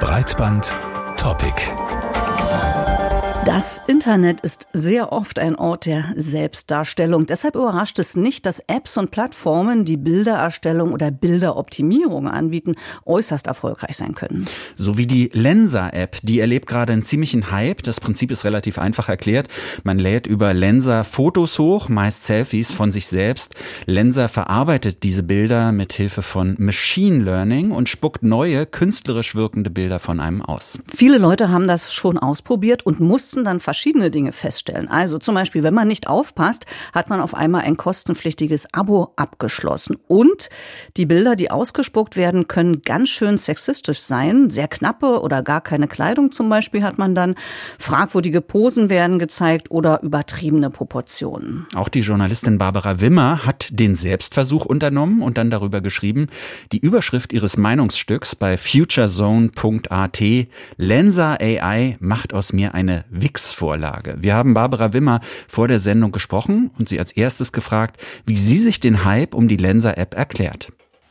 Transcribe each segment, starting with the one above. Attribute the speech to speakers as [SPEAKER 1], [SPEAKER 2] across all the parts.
[SPEAKER 1] Breitband Topic.
[SPEAKER 2] Das Internet ist sehr oft ein Ort der Selbstdarstellung. Deshalb überrascht es nicht, dass Apps und Plattformen, die Bildererstellung oder Bilderoptimierung anbieten, äußerst erfolgreich sein können.
[SPEAKER 3] So wie die Lensa-App, die erlebt gerade einen ziemlichen Hype. Das Prinzip ist relativ einfach erklärt. Man lädt über Lensa Fotos hoch, meist Selfies von sich selbst. Lensa verarbeitet diese Bilder mit Hilfe von Machine Learning und spuckt neue, künstlerisch wirkende Bilder von einem aus.
[SPEAKER 2] Viele Leute haben das schon ausprobiert und mussten müssen dann verschiedene Dinge feststellen. Also zum Beispiel, wenn man nicht aufpasst, hat man auf einmal ein kostenpflichtiges Abo abgeschlossen. Und die Bilder, die ausgespuckt werden, können ganz schön sexistisch sein. Sehr knappe oder gar keine Kleidung zum Beispiel hat man dann. Fragwürdige Posen werden gezeigt oder übertriebene Proportionen.
[SPEAKER 3] Auch die Journalistin Barbara Wimmer hat den Selbstversuch unternommen und dann darüber geschrieben. Die Überschrift ihres Meinungsstücks bei futurezone.at Lensa AI macht aus mir eine Wix-Vorlage. Wir haben Barbara Wimmer vor der Sendung gesprochen und sie als erstes gefragt, wie sie sich den Hype um die Lenser-App erklärt.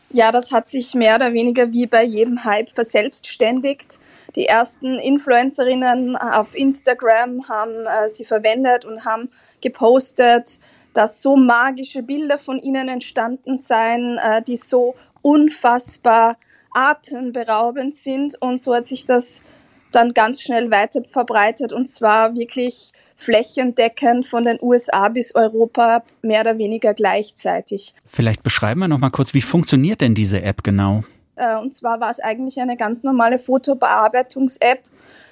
[SPEAKER 4] Ja, das hat sich mehr oder weniger wie bei jedem Hype verselbstständigt. Die ersten Influencerinnen auf Instagram haben äh, sie verwendet und haben gepostet, dass so magische Bilder von ihnen entstanden seien, äh, die so unfassbar atemberaubend sind. Und so hat sich das dann ganz schnell weiter verbreitet und zwar wirklich flächendeckend von den USA bis Europa mehr oder weniger gleichzeitig.
[SPEAKER 3] Vielleicht beschreiben wir noch mal kurz, wie funktioniert denn diese App genau?
[SPEAKER 4] Äh, und zwar war es eigentlich eine ganz normale Fotobearbeitungs-App,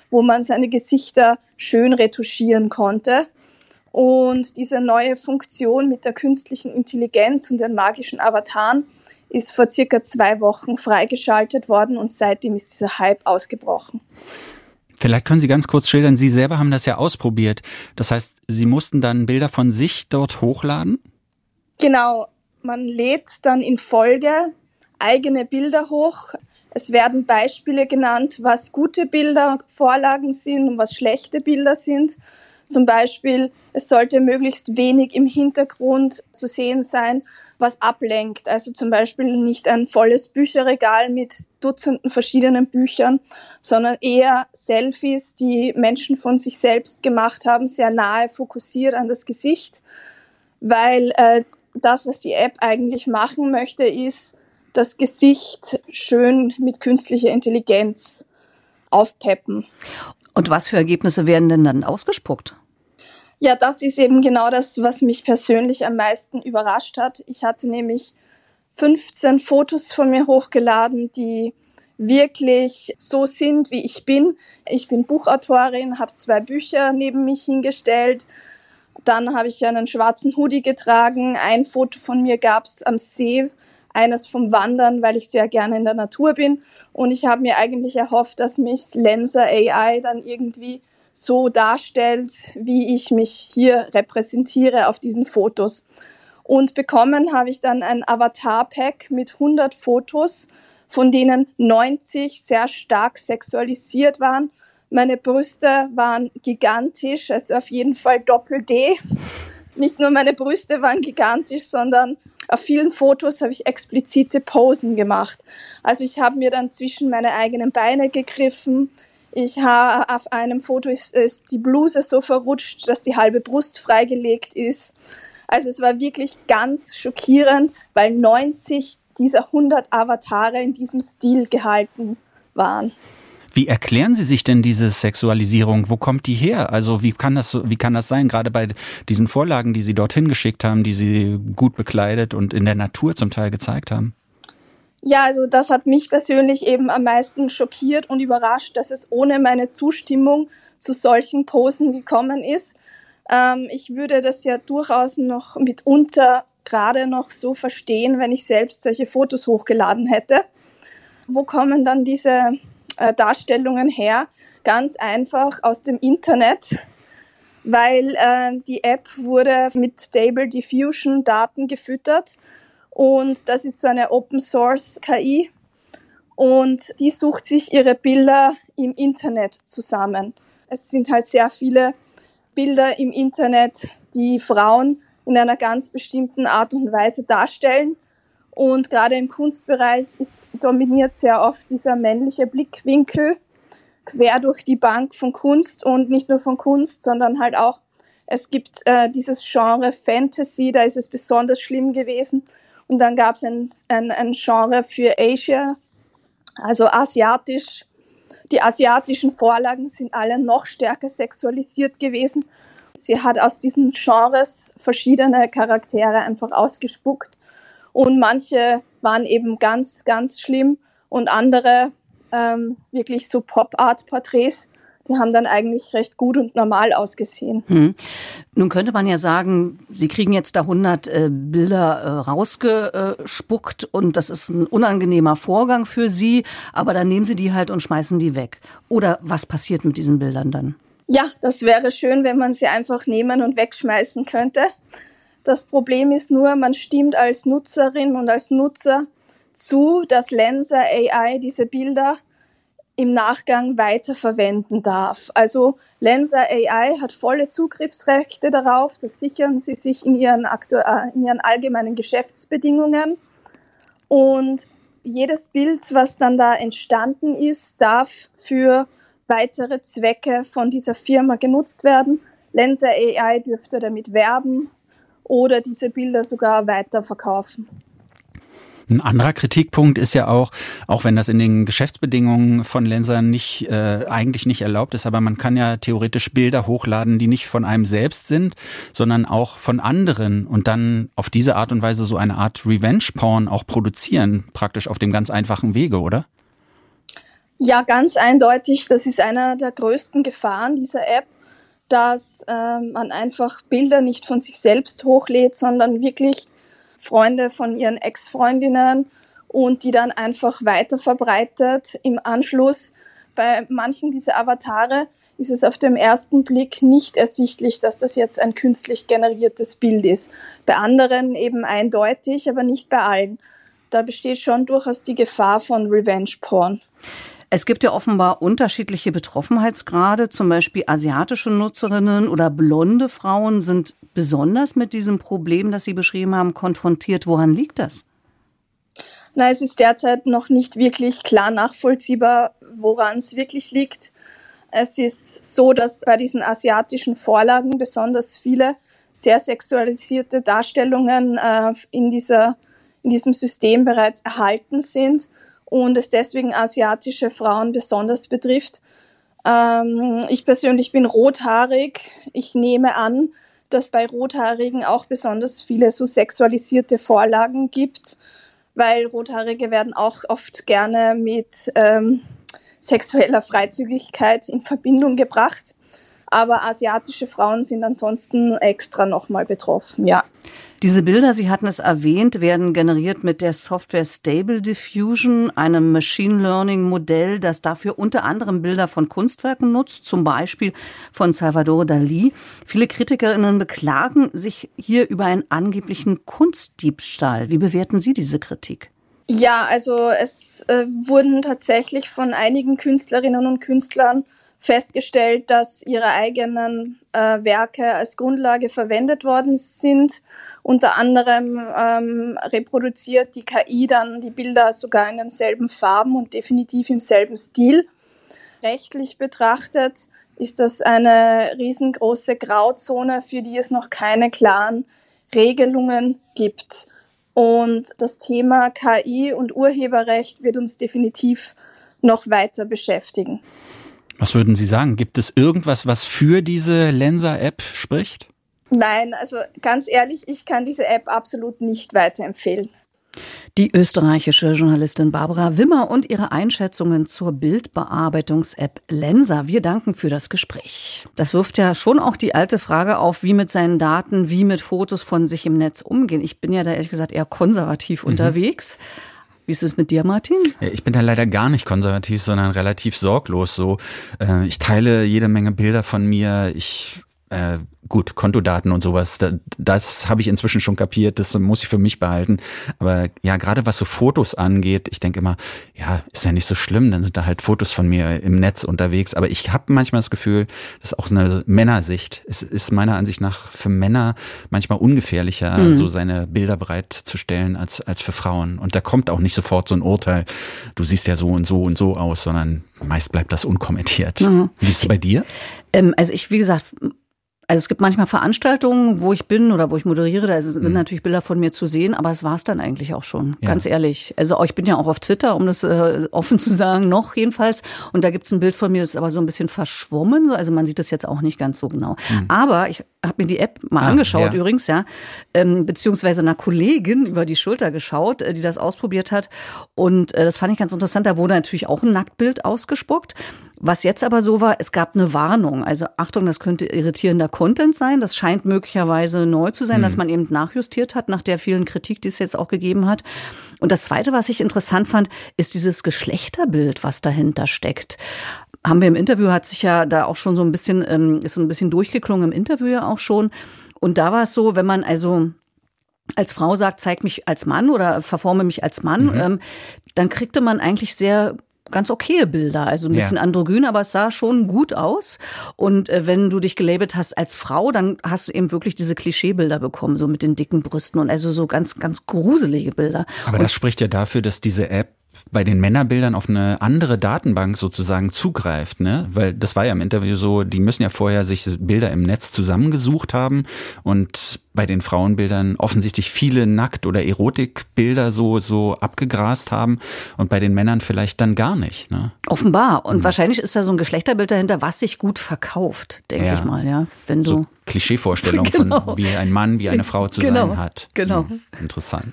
[SPEAKER 4] wo man seine Gesichter schön retuschieren konnte. Und diese neue Funktion mit der künstlichen Intelligenz und den magischen Avataren ist vor circa zwei Wochen freigeschaltet worden und seitdem ist dieser Hype ausgebrochen.
[SPEAKER 3] Vielleicht können Sie ganz kurz schildern, Sie selber haben das ja ausprobiert. Das heißt, Sie mussten dann Bilder von sich dort hochladen?
[SPEAKER 4] Genau, man lädt dann in Folge eigene Bilder hoch. Es werden Beispiele genannt, was gute Bilder, Vorlagen sind und was schlechte Bilder sind. Zum Beispiel, es sollte möglichst wenig im Hintergrund zu sehen sein, was ablenkt. Also zum Beispiel nicht ein volles Bücherregal mit Dutzenden verschiedenen Büchern, sondern eher Selfies, die Menschen von sich selbst gemacht haben, sehr nahe fokussiert an das Gesicht, weil äh, das, was die App eigentlich machen möchte, ist, das Gesicht schön mit künstlicher Intelligenz aufpeppen.
[SPEAKER 2] Und was für Ergebnisse werden denn dann ausgespuckt?
[SPEAKER 4] Ja, das ist eben genau das, was mich persönlich am meisten überrascht hat. Ich hatte nämlich 15 Fotos von mir hochgeladen, die wirklich so sind, wie ich bin. Ich bin Buchautorin, habe zwei Bücher neben mich hingestellt. Dann habe ich einen schwarzen Hoodie getragen. Ein Foto von mir gab es am See, eines vom Wandern, weil ich sehr gerne in der Natur bin. Und ich habe mir eigentlich erhofft, dass mich Lenser AI dann irgendwie so darstellt, wie ich mich hier repräsentiere auf diesen Fotos. Und bekommen habe ich dann ein Avatar-Pack mit 100 Fotos, von denen 90 sehr stark sexualisiert waren. Meine Brüste waren gigantisch, also auf jeden Fall Doppel-D. Nicht nur meine Brüste waren gigantisch, sondern auf vielen Fotos habe ich explizite Posen gemacht. Also ich habe mir dann zwischen meine eigenen Beine gegriffen. Ich habe auf einem Foto ist, ist die Bluse so verrutscht, dass die halbe Brust freigelegt ist. Also es war wirklich ganz schockierend, weil 90 dieser 100 Avatare in diesem Stil gehalten waren.
[SPEAKER 3] Wie erklären Sie sich denn diese Sexualisierung? Wo kommt die her? Also wie kann das, wie kann das sein? Gerade bei diesen Vorlagen, die Sie dorthin geschickt haben, die Sie gut bekleidet und in der Natur zum Teil gezeigt haben?
[SPEAKER 4] Ja, also das hat mich persönlich eben am meisten schockiert und überrascht, dass es ohne meine Zustimmung zu solchen Posen gekommen ist. Ähm, ich würde das ja durchaus noch mitunter gerade noch so verstehen, wenn ich selbst solche Fotos hochgeladen hätte. Wo kommen dann diese äh, Darstellungen her? Ganz einfach aus dem Internet, weil äh, die App wurde mit Stable Diffusion Daten gefüttert und das ist so eine Open Source KI und die sucht sich ihre Bilder im Internet zusammen. Es sind halt sehr viele Bilder im Internet, die Frauen in einer ganz bestimmten Art und Weise darstellen Und gerade im Kunstbereich ist, dominiert sehr oft dieser männliche Blickwinkel quer durch die Bank von Kunst und nicht nur von Kunst, sondern halt auch, es gibt äh, dieses Genre Fantasy, da ist es besonders schlimm gewesen. Und dann gab es ein, ein, ein Genre für Asia, also asiatisch. Die asiatischen Vorlagen sind alle noch stärker sexualisiert gewesen. Sie hat aus diesen Genres verschiedene Charaktere einfach ausgespuckt. Und manche waren eben ganz, ganz schlimm und andere ähm, wirklich so Pop-Art-Porträts, die haben dann eigentlich recht gut und normal ausgesehen. Hm.
[SPEAKER 2] Nun könnte man ja sagen, Sie kriegen jetzt da 100 äh, Bilder äh, rausgespuckt und das ist ein unangenehmer Vorgang für Sie, aber dann nehmen Sie die halt und schmeißen die weg. Oder was passiert mit diesen Bildern dann?
[SPEAKER 4] Ja, das wäre schön, wenn man sie einfach nehmen und wegschmeißen könnte. Das Problem ist nur, man stimmt als Nutzerin und als Nutzer zu, dass Lenser AI diese Bilder im Nachgang weiterverwenden darf. Also Lenser AI hat volle Zugriffsrechte darauf, das sichern sie sich in ihren, äh, in ihren allgemeinen Geschäftsbedingungen. Und jedes Bild, was dann da entstanden ist, darf für weitere Zwecke von dieser Firma genutzt werden. Lenser AI dürfte damit werben oder diese Bilder sogar weiterverkaufen.
[SPEAKER 3] Ein anderer Kritikpunkt ist ja auch, auch wenn das in den Geschäftsbedingungen von Lensern nicht äh, eigentlich nicht erlaubt ist, aber man kann ja theoretisch Bilder hochladen, die nicht von einem selbst sind, sondern auch von anderen und dann auf diese Art und Weise so eine Art Revenge-Porn auch produzieren, praktisch auf dem ganz einfachen Wege, oder?
[SPEAKER 4] Ja, ganz eindeutig. Das ist einer der größten Gefahren dieser App, dass äh, man einfach Bilder nicht von sich selbst hochlädt, sondern wirklich Freunde von ihren Ex-Freundinnen und die dann einfach weiter verbreitet. Im Anschluss bei manchen dieser Avatare ist es auf dem ersten Blick nicht ersichtlich, dass das jetzt ein künstlich generiertes Bild ist. Bei anderen eben eindeutig, aber nicht bei allen. Da besteht schon durchaus die Gefahr von Revenge Porn.
[SPEAKER 2] Es gibt ja offenbar unterschiedliche Betroffenheitsgrade. Zum Beispiel asiatische Nutzerinnen oder blonde Frauen sind besonders mit diesem Problem, das Sie beschrieben haben, konfrontiert. Woran liegt das?
[SPEAKER 4] Na, es ist derzeit noch nicht wirklich klar nachvollziehbar, woran es wirklich liegt. Es ist so, dass bei diesen asiatischen Vorlagen besonders viele sehr sexualisierte Darstellungen äh, in, dieser, in diesem System bereits erhalten sind und es deswegen asiatische Frauen besonders betrifft. Ähm, ich persönlich bin rothaarig. Ich nehme an, dass bei Rothaarigen auch besonders viele so sexualisierte Vorlagen gibt, weil Rothaarige werden auch oft gerne mit ähm, sexueller Freizügigkeit in Verbindung gebracht. Aber asiatische Frauen sind ansonsten extra nochmal betroffen, ja.
[SPEAKER 2] Diese Bilder, Sie hatten es erwähnt, werden generiert mit der Software Stable Diffusion, einem Machine Learning Modell, das dafür unter anderem Bilder von Kunstwerken nutzt, zum Beispiel von Salvador Dali. Viele Kritikerinnen beklagen sich hier über einen angeblichen Kunstdiebstahl. Wie bewerten Sie diese Kritik?
[SPEAKER 4] Ja, also es äh, wurden tatsächlich von einigen Künstlerinnen und Künstlern festgestellt, dass ihre eigenen äh, Werke als Grundlage verwendet worden sind. Unter anderem ähm, reproduziert die KI dann die Bilder sogar in denselben Farben und definitiv im selben Stil. Rechtlich betrachtet ist das eine riesengroße Grauzone, für die es noch keine klaren Regelungen gibt. Und das Thema KI und Urheberrecht wird uns definitiv noch weiter beschäftigen.
[SPEAKER 3] Was würden Sie sagen? Gibt es irgendwas, was für diese Lenser-App spricht?
[SPEAKER 4] Nein, also ganz ehrlich, ich kann diese App absolut nicht weiterempfehlen.
[SPEAKER 2] Die österreichische Journalistin Barbara Wimmer und ihre Einschätzungen zur Bildbearbeitungs-App Lensa. Wir danken für das Gespräch. Das wirft ja schon auch die alte Frage auf, wie mit seinen Daten, wie mit Fotos von sich im Netz umgehen. Ich bin ja da ehrlich gesagt eher konservativ mhm. unterwegs. Wie ist es mit dir, Martin?
[SPEAKER 3] Ich bin da leider gar nicht konservativ, sondern relativ sorglos so. Äh, ich teile jede Menge Bilder von mir. Ich äh, gut, Kontodaten und sowas, da, das habe ich inzwischen schon kapiert, das muss ich für mich behalten. Aber ja, gerade was so Fotos angeht, ich denke immer, ja, ist ja nicht so schlimm, dann sind da halt Fotos von mir im Netz unterwegs. Aber ich habe manchmal das Gefühl, das ist auch eine Männersicht. Es ist meiner Ansicht nach für Männer manchmal ungefährlicher, mhm. so seine Bilder bereitzustellen als, als für Frauen. Und da kommt auch nicht sofort so ein Urteil, du siehst ja so und so und so aus, sondern meist bleibt das unkommentiert. Mhm. Wie ist es bei dir?
[SPEAKER 2] Ähm, also ich, wie gesagt, also es gibt manchmal Veranstaltungen, wo ich bin oder wo ich moderiere, da sind mhm. natürlich Bilder von mir zu sehen, aber es war es dann eigentlich auch schon, ja. ganz ehrlich. Also ich bin ja auch auf Twitter, um das äh, offen zu sagen, noch jedenfalls. Und da gibt es ein Bild von mir, das ist aber so ein bisschen verschwommen, also man sieht das jetzt auch nicht ganz so genau. Mhm. Aber ich habe mir die App mal ah, angeschaut ja. übrigens, ja, ähm, beziehungsweise einer Kollegin über die Schulter geschaut, äh, die das ausprobiert hat. Und äh, das fand ich ganz interessant. Da wurde natürlich auch ein Nacktbild ausgespuckt. Was jetzt aber so war, es gab eine Warnung. Also Achtung, das könnte irritierender Content sein. Das scheint möglicherweise neu zu sein, mhm. dass man eben nachjustiert hat nach der vielen Kritik, die es jetzt auch gegeben hat. Und das Zweite, was ich interessant fand, ist dieses Geschlechterbild, was dahinter steckt haben wir im Interview, hat sich ja da auch schon so ein bisschen, ähm, ist so ein bisschen durchgeklungen im Interview ja auch schon. Und da war es so, wenn man also als Frau sagt, zeig mich als Mann oder verforme mich als Mann, mhm. ähm, dann kriegte man eigentlich sehr ganz okay Bilder, also ein bisschen ja. androgyn, aber es sah schon gut aus. Und äh, wenn du dich gelabelt hast als Frau, dann hast du eben wirklich diese Klischeebilder bekommen, so mit den dicken Brüsten und also so ganz, ganz gruselige Bilder.
[SPEAKER 3] Aber
[SPEAKER 2] und
[SPEAKER 3] das spricht ja dafür, dass diese App bei den Männerbildern auf eine andere Datenbank sozusagen zugreift, ne? Weil das war ja im Interview so, die müssen ja vorher sich Bilder im Netz zusammengesucht haben und bei den Frauenbildern offensichtlich viele Nackt- oder Erotikbilder so, so abgegrast haben und bei den Männern vielleicht dann gar nicht. Ne?
[SPEAKER 2] Offenbar. Und mhm. wahrscheinlich ist da so ein Geschlechterbild dahinter, was sich gut verkauft, denke ja. ich mal, ja. Wenn du. So
[SPEAKER 3] Klischeevorstellung genau. von wie ein Mann, wie eine Frau zu
[SPEAKER 2] genau.
[SPEAKER 3] sein hat.
[SPEAKER 2] Genau.
[SPEAKER 3] Mhm. Interessant.